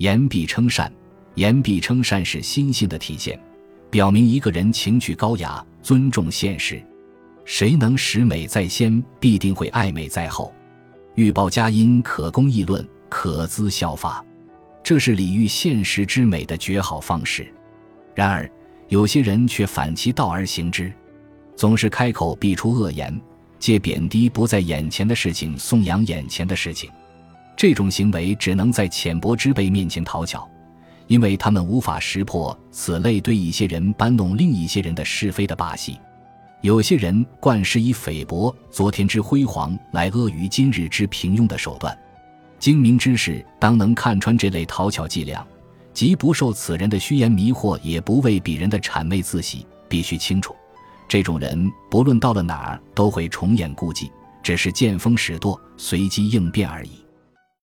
言必称善，言必称善是心性的体现，表明一个人情趣高雅，尊重现实。谁能使美在先，必定会爱美在后。欲报佳音，可攻议论，可资效法，这是礼遇现实之美的绝好方式。然而，有些人却反其道而行之，总是开口必出恶言，借贬低不在眼前的事情，颂扬眼前的事情。这种行为只能在浅薄之辈面前讨巧，因为他们无法识破此类对一些人搬弄另一些人的是非的把戏。有些人惯施以菲薄昨天之辉煌来阿谀今日之平庸的手段，精明之士当能看穿这类讨巧伎俩。即不受此人的虚言迷惑，也不为彼人的谄媚自喜。必须清楚，这种人不论到了哪儿，都会重演故伎，只是见风使舵，随机应变而已。